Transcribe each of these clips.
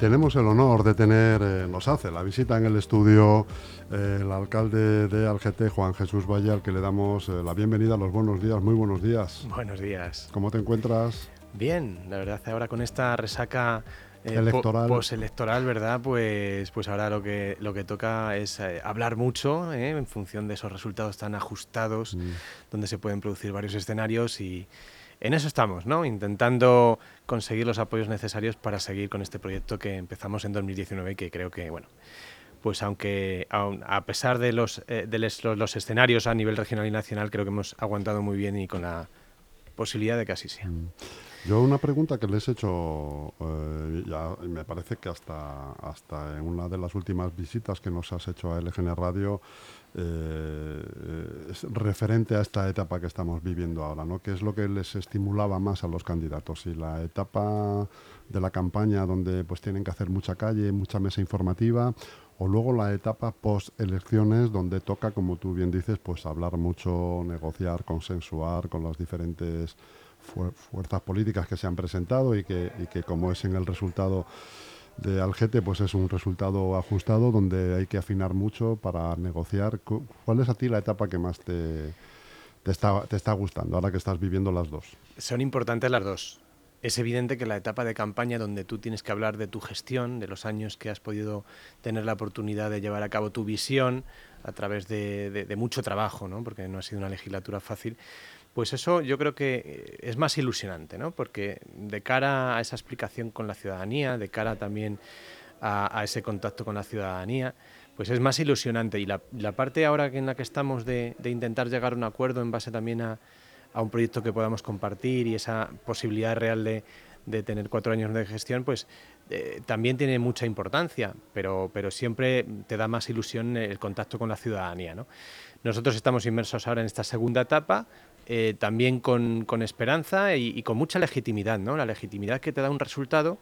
Tenemos el honor de tener, eh, nos hace la visita en el estudio eh, el alcalde de Algete, Juan Jesús Valle, al que le damos eh, la bienvenida, los buenos días, muy buenos días. Buenos días. ¿Cómo te encuentras? Bien, la verdad, ahora con esta resaca electoral. postelectoral, ¿verdad? Pues, pues ahora lo que, lo que toca es hablar mucho en función de esos resultados tan ajustados, mm. donde se pueden producir varios escenarios y en eso estamos, ¿no? Intentando conseguir los apoyos necesarios para seguir con este proyecto que empezamos en 2019 y que creo que, bueno, pues aunque a pesar de los, eh, de los, escenarios a nivel regional y nacional, creo que hemos aguantado muy bien y con la posibilidad de que así sea. Mm. Yo una pregunta que les he hecho, eh, ya me parece que hasta, hasta en una de las últimas visitas que nos has hecho a LGN Radio, eh, referente a esta etapa que estamos viviendo ahora, ¿no? ¿Qué es lo que les estimulaba más a los candidatos? Si la etapa de la campaña donde pues tienen que hacer mucha calle, mucha mesa informativa, o luego la etapa post elecciones donde toca, como tú bien dices, pues hablar mucho, negociar, consensuar con las diferentes fuerzas políticas que se han presentado y que, y que como es en el resultado de Algete, pues es un resultado ajustado donde hay que afinar mucho para negociar. ¿Cuál es a ti la etapa que más te, te, está, te está gustando ahora que estás viviendo las dos? Son importantes las dos. Es evidente que la etapa de campaña donde tú tienes que hablar de tu gestión, de los años que has podido tener la oportunidad de llevar a cabo tu visión a través de, mucho trabajo, ¿no? porque no ha sido una legislatura fácil, pues eso yo creo que eh, es más ilusionante, ¿no? Porque de cara a esa explicación con la ciudadanía, de cara también a, ese contacto con la ciudadanía, pues es más ilusionante. Y la, parte ahora en la que estamos de, intentar llegar a un acuerdo en base también a, un proyecto que podamos compartir y esa posibilidad real de, tener cuatro años de gestión, pues eh, también tiene mucha importancia, pero, pero siempre te da más ilusión el contacto con la ciudadanía. ¿no? Nosotros estamos inmersos ahora en esta segunda etapa, eh, también con, esperanza y, con mucha legitimidad, ¿no? La legitimidad que te da un resultado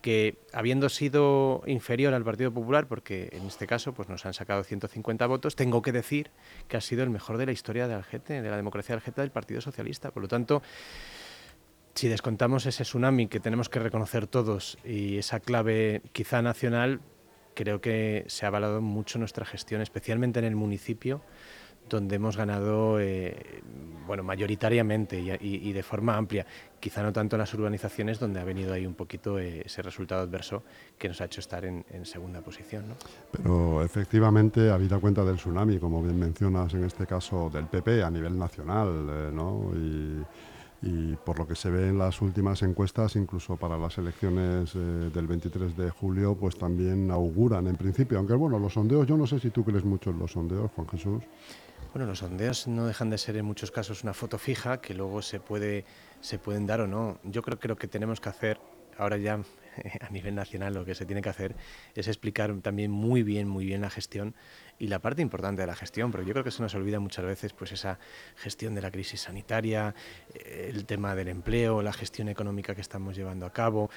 que, habiendo sido inferior al Partido Popular, porque en este caso pues, nos han sacado 150 votos, tengo que decir que ha sido el mejor de la historia de Algete, de la democracia de Algete del Partido Socialista. Por lo tanto, si descontamos ese tsunami que tenemos que reconocer todos y esa clave quizá nacional, creo que se ha avalado mucho nuestra gestión, especialmente en el municipio donde hemos ganado eh, bueno, mayoritariamente y, de forma amplia. Quizá no tanto en las urbanizaciones, donde ha venido ahí un poquito eh, ese resultado adverso que nos ha hecho estar en, segunda posición. ¿no? Pero efectivamente, habida cuenta del tsunami, como bien mencionas en este caso del PP a nivel nacional, eh, ¿no? y, por lo que se ve en las últimas encuestas, incluso para las elecciones del 23 de julio, pues también auguran en principio, aunque bueno, los sondeos, yo no sé si tú crees mucho en los sondeos, Juan Jesús. Bueno, los sondeos no dejan de ser en muchos casos una foto fija que luego se puede se pueden dar o no. Yo creo que lo que tenemos que hacer ahora ya a nivel nacional lo que se tiene que hacer es explicar también muy bien, muy bien la gestión y la parte importante de la gestión, pero yo creo que se nos olvida muchas veces pues esa gestión de la crisis sanitaria, eh, el tema del empleo, la gestión económica que estamos llevando a cabo,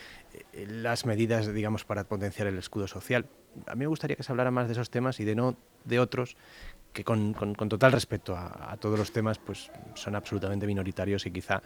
eh, las medidas, digamos, para potenciar el escudo social. A mí me gustaría que se hablara más de esos temas y de no de otros que con, total respeto a, todos los temas, pues son absolutamente minoritarios y quizá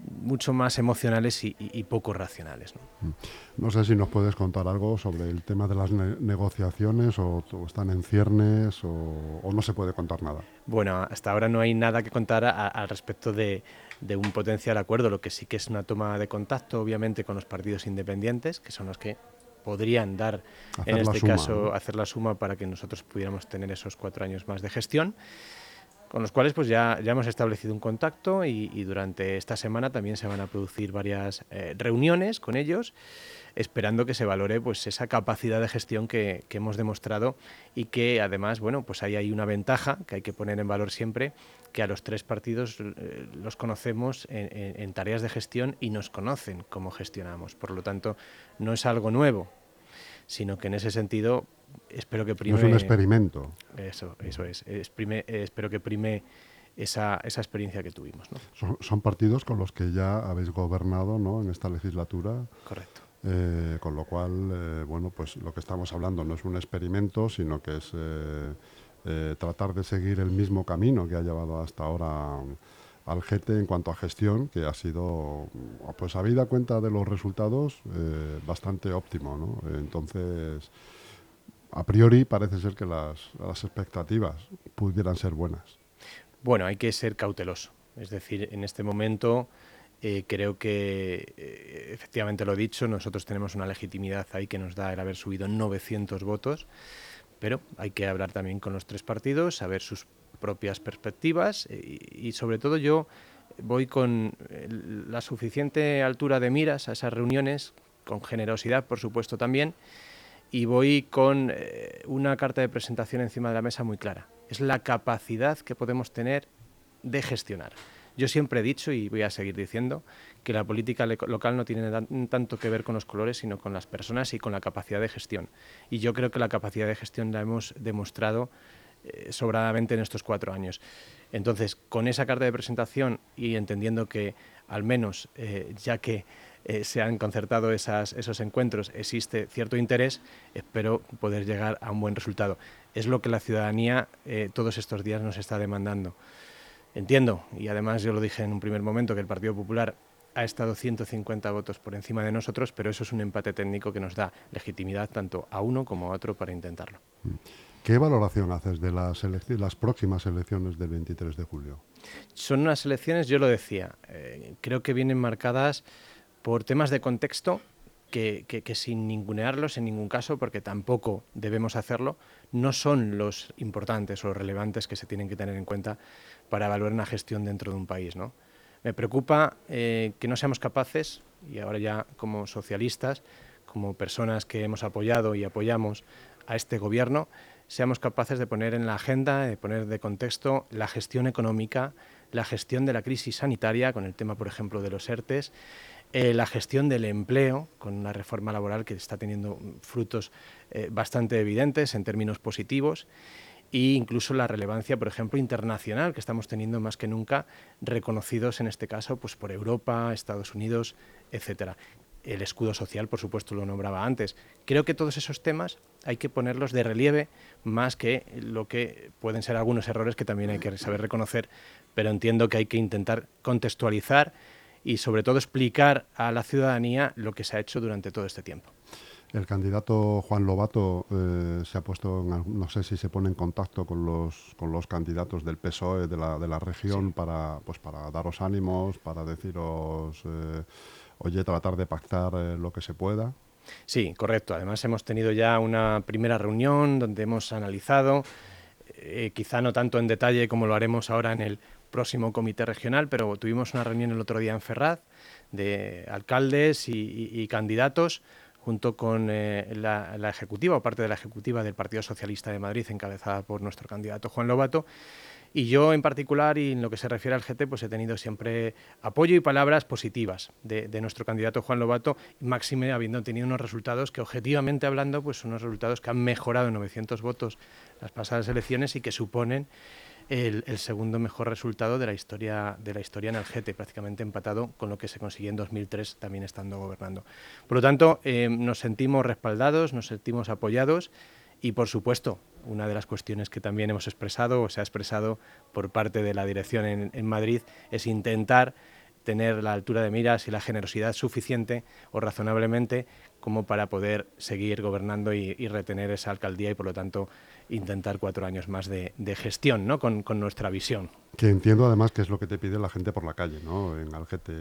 mucho más emocionales y, poco racionales. Mm. ¿no? sé si nos puedes contar algo sobre el tema de las negociaciones o, están en ciernes o, no se puede contar nada. Bueno, hasta ahora no hay nada que contar al respecto de, de, un potencial acuerdo, lo que sí que es una toma de contacto, obviamente, con los partidos independientes, que son los que podrían dar, en este caso, hacer la suma para que nosotros pudiéramos tener esos cuatro años más de gestión con los cuales pues ya, ya hemos establecido un contacto y, durante esta semana también se van a producir varias eh, reuniones con ellos, esperando que se valore pues esa capacidad de gestión que, hemos demostrado y que además, bueno, pues ahí hay una ventaja que hay que poner en valor siempre, que a los tres partidos eh, los conocemos en tareas de gestión y nos conocen cómo gestionamos. Por lo tanto, no es algo nuevo, sino que en ese sentido espero que prime... es un experimento. Eso, eso es. espero que prime esa, esa experiencia que tuvimos. Son, partidos con los que ya habéis gobernado ¿no? en esta legislatura. Correcto. Eh, con lo cual, eh, bueno, pues lo que estamos hablando no es un experimento, sino que es eh, tratar de seguir el mismo camino que ha llevado hasta ahora al GT en cuanto a gestión, que ha sido, pues habida cuenta de los resultados, eh, bastante óptimo. ¿no? Entonces, a priori parece ser que las, expectativas pudieran ser buenas. Bueno, hay que ser cauteloso. Es decir, en este momento eh, creo que, eh, efectivamente lo he dicho, nosotros tenemos una legitimidad ahí que nos da el haber subido 900 votos, pero hay que hablar también con los tres partidos, saber sus propias perspectivas eh, y, sobre todo yo voy con la suficiente altura de miras a esas reuniones, con generosidad por supuesto también, y voy con una carta de presentación encima de la mesa muy clara. Es la capacidad que podemos tener de gestionar. Yo siempre he dicho y voy a seguir diciendo que la política local no tiene tanto que ver con los colores, sino con las personas y con la capacidad de gestión. Y yo creo que la capacidad de gestión la hemos demostrado eh, sobradamente en estos cuatro años. Entonces, con esa carta de presentación y entendiendo que al menos, eh, ya que eh, se han concertado esos encuentros, existe cierto interés, espero poder llegar a un buen resultado. Es lo que la ciudadanía todos estos días nos está demandando. Entiendo, y además yo lo dije en un primer momento, que el Partido Popular ha estado 150 votos por encima de nosotros, pero eso es un empate técnico que nos da legitimidad tanto a uno como a otro para intentarlo. ¿Qué valoración haces de las, las próximas elecciones del 23 de julio? Son unas elecciones, yo lo decía, eh, creo que vienen marcadas por temas de contexto que, que, sin ningunearlos en ningún caso, porque tampoco debemos hacerlo, no son los importantes o los relevantes que se tienen que tener en cuenta para evaluar una gestión dentro de un país. ¿no? Me preocupa eh, que no seamos capaces, y ahora ya como socialistas, como personas que hemos apoyado y apoyamos a este gobierno, seamos capaces de poner en la agenda, de poner de contexto la gestión económica, la gestión de la crisis sanitaria, con el tema, por ejemplo, de los ERTES, eh, la gestión del empleo, con una reforma laboral que está teniendo frutos eh, bastante evidentes en términos positivos, e incluso la relevancia, por ejemplo, internacional que estamos teniendo más que nunca, reconocidos en este caso pues, por Europa, Estados Unidos, etcétera. El escudo social, por supuesto, lo nombraba antes. Creo que todos esos temas hay que ponerlos de relieve más que lo que pueden ser algunos errores que también hay que saber reconocer, pero entiendo que hay que intentar contextualizar y sobre todo explicar a la ciudadanía lo que se ha hecho durante todo este tiempo. El candidato Juan Lobato eh, se ha puesto, no sé si se pone en contacto con los, con los candidatos del PSOE de la, de la región para, pues para daros ánimos, para deciros, eh, oye, tratar de pactar eh, lo que se pueda. Sí, correcto. Además hemos tenido ya una primera reunión donde hemos analizado, quizá no tanto en detalle como lo haremos ahora en el próximo comité regional, pero tuvimos una reunión el otro día en Ferraz de alcaldes y candidatos junto con eh, la, ejecutiva o parte de la ejecutiva del Partido Socialista de Madrid, encabezada por nuestro candidato Juan Lobato. Y yo en particular, y en lo que se refiere al GT, pues he tenido siempre apoyo y palabras positivas de, nuestro candidato Juan Lobato, máxime habiendo tenido unos resultados que objetivamente hablando, pues son unos resultados que han mejorado en 900 votos las pasadas elecciones y que suponen el, segundo mejor resultado de la historia de la historia en el GT, prácticamente empatado con lo que se consiguió en 2003 también estando gobernando. Por lo tanto, eh, nos sentimos respaldados, nos sentimos apoyados y, por supuesto, una de las cuestiones que también hemos expresado o se ha expresado por parte de la dirección en, Madrid es intentar tener la altura de miras y la generosidad suficiente o razonablemente como para poder seguir gobernando y, y retener esa alcaldía y, por lo tanto, intentar cuatro años más de, gestión, ¿no? Con, nuestra visión. Que entiendo además que es lo que te pide la gente por la calle, ¿no? En Algete.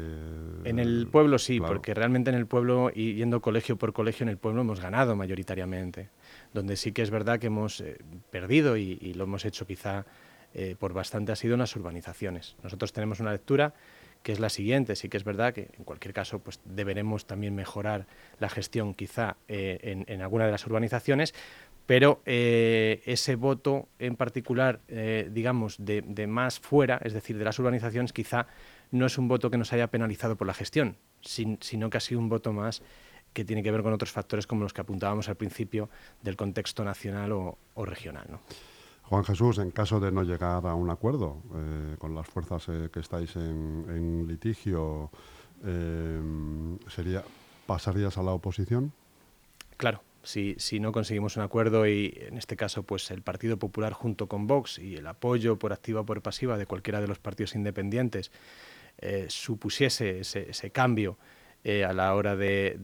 En el pueblo sí, porque realmente en el pueblo, y yendo colegio por colegio en el pueblo, hemos ganado mayoritariamente. Donde sí que es verdad que hemos eh, perdido, y, lo hemos hecho quizá eh, por bastante, ha sido en las urbanizaciones. Nosotros tenemos una lectura que es la siguiente. Sí que es verdad que en cualquier caso pues deberemos también mejorar la gestión quizá eh, en, en, alguna de las urbanizaciones, pero eh, ese voto en particular, eh, digamos, de, más fuera, es decir, de las urbanizaciones, quizá no es un voto que nos haya penalizado por la gestión, sino que ha sido un voto más que tiene que ver con otros factores como los que apuntábamos al principio del contexto nacional o, regional. Juan Jesús, en caso de no llegar a un acuerdo eh, con las fuerzas que estáis en, litigio, sería ¿pasarías a la oposición? Claro, Si, si, no conseguimos un acuerdo y en este caso pues el Partido Popular junto con Vox y el apoyo por activa o por pasiva de cualquiera de los partidos independientes eh, supusiese ese, cambio eh, a la hora de,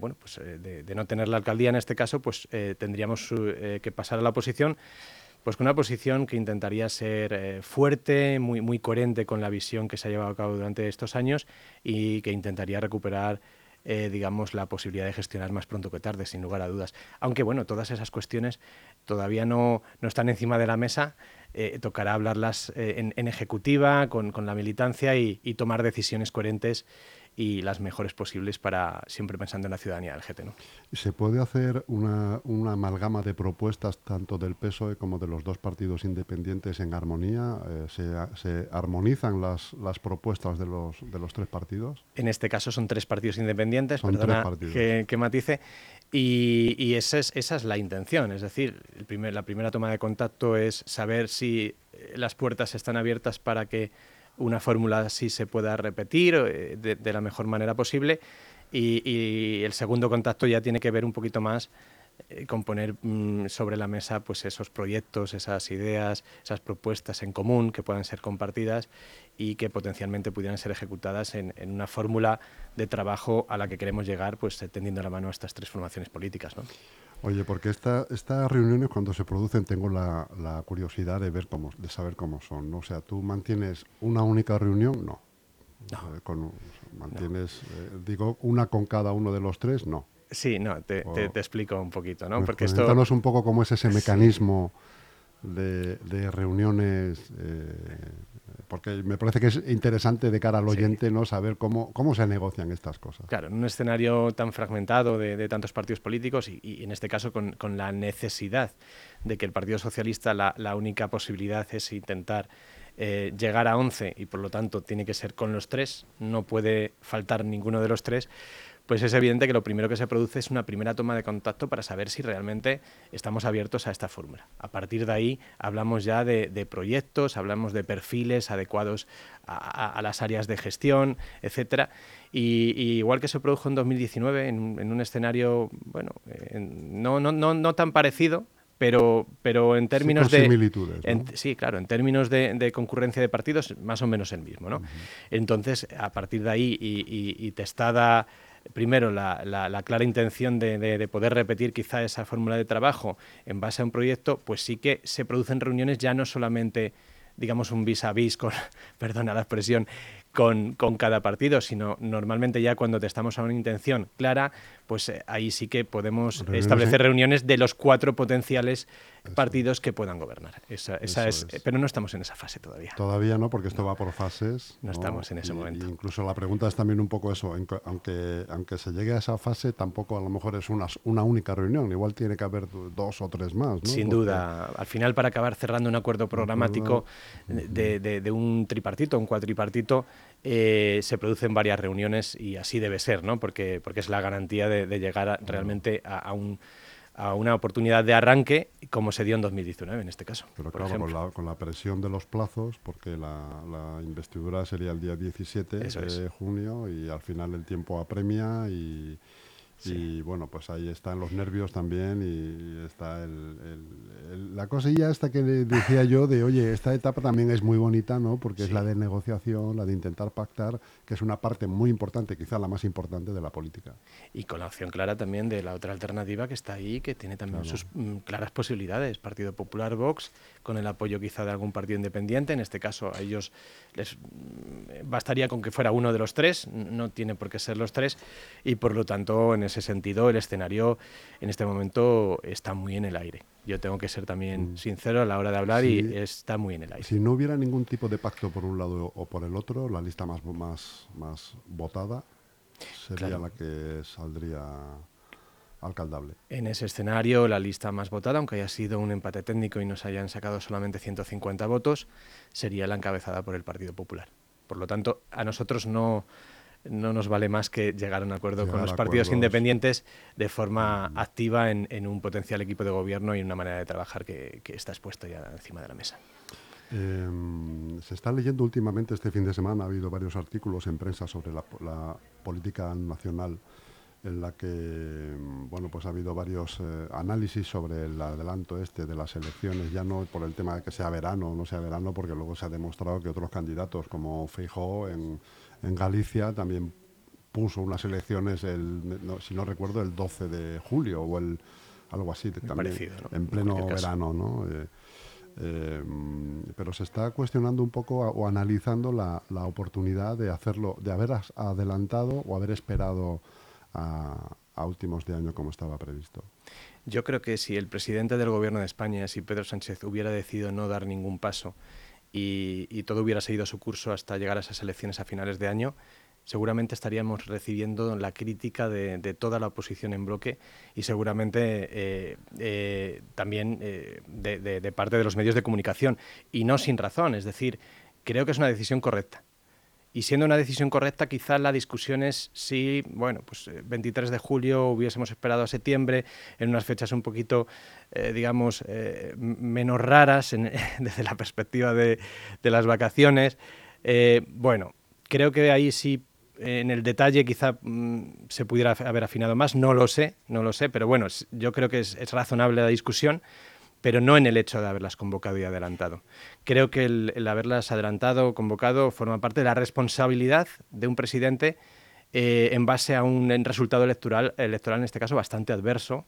bueno, pues, eh, de, no tener la alcaldía en este caso, pues tendríamos que pasar a la oposición pues con una posición que intentaría ser fuerte, muy, muy coherente con la visión que se ha llevado a cabo durante estos años y que intentaría recuperar digamos, la posibilidad de gestionar más pronto que tarde, sin lugar a dudas. Aunque, bueno, todas esas cuestiones todavía no, no están encima de la mesa eh, tocará hablarlas eh, en, ejecutiva, con, la militancia y, tomar decisiones coherentes y las mejores posibles para siempre pensando en la ciudadanía del GT. ¿no? ¿Se puede hacer una, amalgama de propuestas tanto del PSOE como de los dos partidos independientes en armonía? Eh, ¿se, armonizan las, las propuestas de los, de los tres partidos? En este caso son tres partidos independientes, perdona Que, que, matice, y, esa, es, esa, es, la intención, es decir, el primer, la primera toma de contacto es saber si eh, las puertas están abiertas para que una fórmula así se pueda repetir eh, de, la mejor manera posible y, el segundo contacto ya tiene que ver un poquito más eh, con poner mm, sobre la mesa pues esos proyectos, esas ideas, esas propuestas en común que puedan ser compartidas y que potencialmente pudieran ser ejecutadas en, una fórmula de trabajo a la que queremos llegar, pues tendiendo la mano a estas tres formaciones políticas. ¿no? Oye, porque esta, estas reuniones cuando se producen tengo la, curiosidad de ver cómo, de saber cómo son. ¿no? O sea, ¿tú mantienes una única reunión? No. no. Eh, con, ¿Mantienes, eh, digo, una con cada uno de los tres? No. Sí, no, te, te, explico un poquito, ¿no? Porque esto... un poco cómo es ese mecanismo de, de, reuniones eh, porque me parece que es interesante de cara al oyente no saber cómo, cómo se negocian estas cosas. Claro, en un escenario tan fragmentado de, tantos partidos políticos y, en este caso con, la necesidad de que el Partido Socialista la, única posibilidad es intentar eh, llegar a 11 y por lo tanto tiene que ser con los tres, no puede faltar ninguno de los tres, pues es evidente que lo primero que se produce es una primera toma de contacto para saber si realmente estamos abiertos a esta fórmula. A partir de ahí hablamos ya de, proyectos, hablamos de perfiles adecuados a, las áreas de gestión, etcétera. Y, igual que se produjo en 2019 en, un escenario, bueno, no, no, no, no tan parecido, pero, pero en términos de... Similitudes, sí, claro, en términos de, concurrencia de partidos, más o menos el mismo, ¿no? Entonces, a partir de ahí y testada primero, la, clara intención de, poder repetir quizá esa fórmula de trabajo en base a un proyecto, pues sí que se producen reuniones ya no solamente, digamos, un vis a vis, con, perdona la expresión, con, cada partido, sino normalmente ya cuando te estamos a una intención clara, pues eh, ahí sí que podemos establecer reuniones de los cuatro potenciales partidos que puedan gobernar. Esa, es, Pero no estamos en esa fase todavía. Todavía no, porque esto va por fases. No, estamos en ese momento. incluso la pregunta es también un poco eso, aunque, aunque se llegue a esa fase, tampoco a lo mejor es una, una única reunión, igual tiene que haber dos o tres más. Sin duda. Al final, para acabar cerrando un acuerdo programático de, de un tripartito, un cuatripartito, eh, se producen varias reuniones y así debe ser, ¿no? porque, porque es la garantía de, llegar realmente a, un, a, una oportunidad de arranque como se dio en 2019 en este caso. Pero claro, con la, con la, presión de los plazos, porque la, investidura sería el día 17 de junio y al final el tiempo apremia y y bueno, pues ahí están los nervios también y está el, la cosilla esta que decía yo de, oye, esta etapa también es muy bonita, ¿no? Porque es la de negociación, la de intentar pactar, que es una parte muy importante, quizá la más importante de la política. Y con la opción clara también de la otra alternativa que está ahí, que tiene también sus mm, claras posibilidades, Partido Popular, Vox, con el apoyo quizá de algún partido independiente, en este caso a ellos les mm, bastaría con que fuera uno de los tres, no tiene por qué ser los tres, y por lo tanto en ese sentido el escenario en este momento está muy en el aire. Yo tengo que ser también mm. sincero a la hora de hablar y está muy en el aire. Si no hubiera ningún tipo de pacto por un lado o por el otro, la lista más, más, más votada sería la que saldría alcaldable. En ese escenario, la lista más votada, aunque haya sido un empate técnico y nos hayan sacado solamente 150 votos, sería la encabezada por el Partido Popular. Por lo tanto, a nosotros no, no nos vale más que llegar a un acuerdo con los partidos independientes de forma activa en, un potencial equipo de gobierno y una manera de trabajar que, está expuesto ya encima de la mesa. Em, se está leyendo últimamente, este fin de semana ha habido varios artículos en prensa sobre la, política nacional en la que mm, bueno pues ha habido varios eh, análisis sobre el adelanto este de las elecciones ya no por el tema de que sea verano o no sea verano porque luego se ha demostrado que otros candidatos como Feijóo en, en Galicia también puso unas elecciones el si no recuerdo el 12 de julio o el algo así también en pleno verano no eh, eh, pero se está cuestionando un poco o analizando la, la oportunidad de hacerlo de haber adelantado o haber esperado a, últimos de año como estaba previsto. Yo creo que si el presidente del gobierno de España, si Pedro Sánchez hubiera decidido no dar ningún paso y, todo hubiera seguido su curso hasta llegar a esas elecciones a finales de año, seguramente estaríamos recibiendo la crítica de, toda la oposición en bloque y seguramente eh, eh, también eh, de, parte de los medios de comunicación. Y no sin razón, es decir, creo que es una decisión correcta. Y siendo una decisión correcta, quizás la discusión es si, bueno, pues 23 eh, de julio hubiésemos esperado a septiembre, en unas fechas un poquito, eh, digamos, eh, menos raras desde la perspectiva de, las vacaciones. bueno, creo que ahí sí, en el detalle quizá mm, se pudiera haber afinado más, no lo sé, no lo sé, pero bueno, yo creo que es razonable la discusión pero no en el hecho de haberlas convocado y adelantado. Creo que el, haberlas adelantado o convocado forma parte de la responsabilidad de un presidente eh, en base a un resultado electoral, electoral, en este caso, bastante adverso,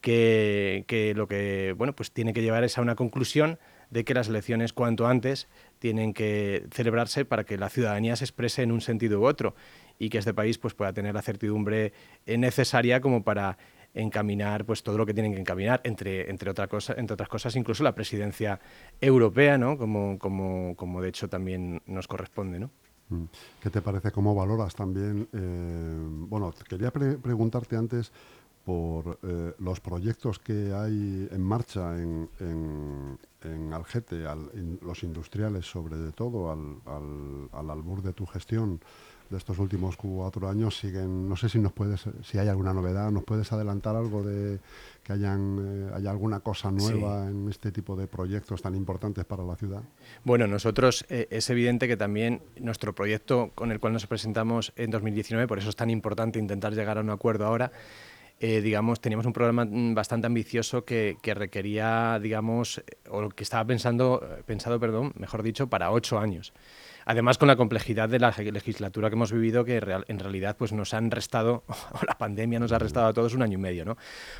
que, lo que bueno, pues tiene que llevar es a una conclusión de que las elecciones cuanto antes tienen que celebrarse para que la ciudadanía se exprese en un sentido u otro y que este país pues, pueda tener la certidumbre necesaria como para encaminar pues todo lo que tienen que encaminar, entre, entre, otra cosa, entre otras cosas, incluso la presidencia europea, ¿no? como, como, como de hecho también nos corresponde. ¿no? Mm. ¿Qué te parece? ¿Cómo valoras también? Eh, bueno, quería preguntarte antes por eh, los proyectos que hay en marcha en, en, Algete, los industriales sobre todo, al, al, al albur de tu gestión de estos últimos cuatro años siguen, no sé si nos puedes, si hay alguna novedad, nos puedes adelantar algo de que hayan eh, haya alguna cosa nueva en este tipo de proyectos tan importantes para la ciudad. Bueno, nosotros eh, es evidente que también nuestro proyecto con el cual nos presentamos en 2019, por eso es tan importante intentar llegar a un acuerdo ahora. Eh, digamos, teníamos un programa mm, bastante ambicioso que, que, requería, digamos, o que estaba pensando, pensado, perdón, mejor dicho, para ocho años. Además, con la complejidad de la legislatura que hemos vivido, que en realidad pues, nos han restado, o la pandemia nos ha restado a todos un año y medio. ¿no?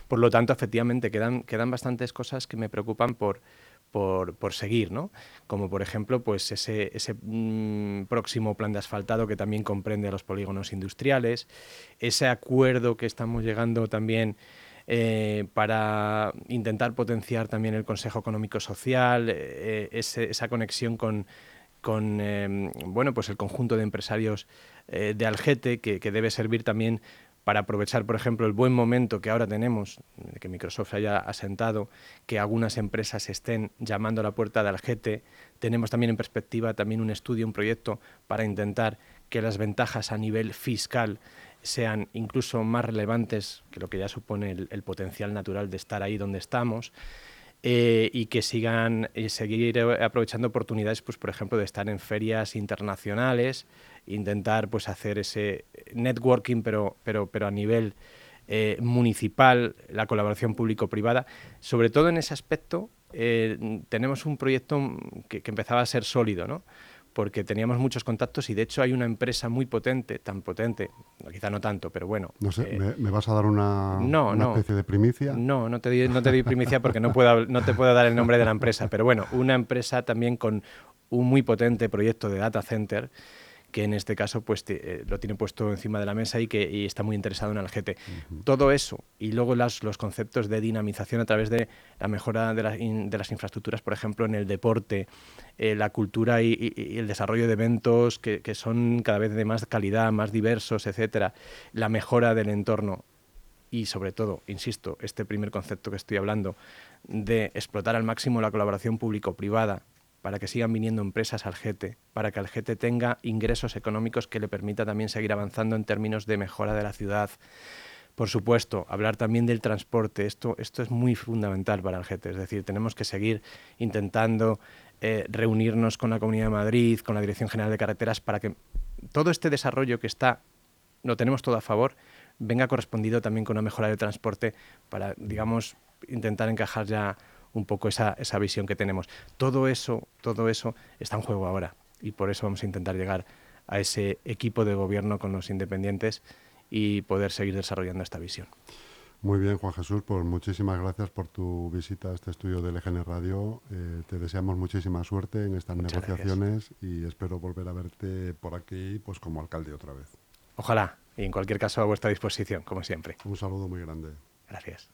Por lo tanto, efectivamente, quedan, quedan bastantes cosas que me preocupan por, por, seguir, ¿no? Como por ejemplo, pues ese, ese mm, próximo plan de asfaltado que también comprende a los polígonos industriales, ese acuerdo que estamos llegando también eh, para intentar potenciar también el Consejo Económico Social, eh, esa conexión con con em, bueno, pues el conjunto de empresarios eh, de Algete, que, debe servir también para aprovechar, por ejemplo, el buen momento que ahora tenemos, que Microsoft haya asentado, que algunas empresas estén llamando a la puerta de Algete. Tenemos también en perspectiva también un estudio, un proyecto para intentar que las ventajas a nivel fiscal sean incluso más relevantes que lo que ya supone el potencial natural de estar ahí donde estamos. Eh, y que sigan y seguir aprovechando oportunidades, pues por ejemplo, de estar en ferias internacionales, intentar pues hacer ese networking, pero, pero, pero a nivel eh, municipal, la colaboración público-privada. Sobre todo en ese aspecto, eh, tenemos un proyecto que, que, empezaba a ser sólido, ¿no? Porque teníamos muchos contactos y de hecho hay una empresa muy potente, tan potente, quizá no tanto, pero bueno. No sé, eh, ¿me, vas a dar una, especie de primicia? No, no te, di, no te doy primicia porque no, puedo, no te puedo dar el nombre de la empresa, pero bueno, una empresa también con un muy potente proyecto de data center que en este caso pues eh, lo tiene puesto encima de la mesa y que está muy interesado en el GT. Todo eso y luego las, los conceptos de dinamización a través de la mejora de, las infraestructuras, por ejemplo, en el deporte, eh, la cultura y, el desarrollo de eventos que, que, son cada vez de más calidad, más diversos, etcétera, la mejora del entorno y sobre todo, insisto, este primer concepto que estoy hablando de explotar al máximo la colaboración público-privada para que sigan viniendo empresas al GETE, para que el GETE tenga ingresos económicos que le permita también seguir avanzando en términos de mejora de la ciudad. Por supuesto, hablar también del transporte, esto, esto es muy fundamental para el GETE, es decir, tenemos que seguir intentando eh, reunirnos con la Comunidad de Madrid, con la Dirección General de Carreteras, para que todo este desarrollo que está, lo tenemos todo a favor, venga correspondido también con una mejora de transporte para, digamos, intentar encajar ya un poco esa, esa visión que tenemos. Todo eso, todo eso está en juego ahora y por eso vamos a intentar llegar a ese equipo de gobierno con los independientes y poder seguir desarrollando esta visión. Muy bien, Juan Jesús, pues muchísimas gracias por tu visita a este estudio de LGN Radio. Eh, te deseamos muchísima suerte en estas negociaciones y espero volver a verte por aquí pues como alcalde otra vez. Ojalá, y en cualquier caso a vuestra disposición, como siempre. Un saludo muy grande. Gracias.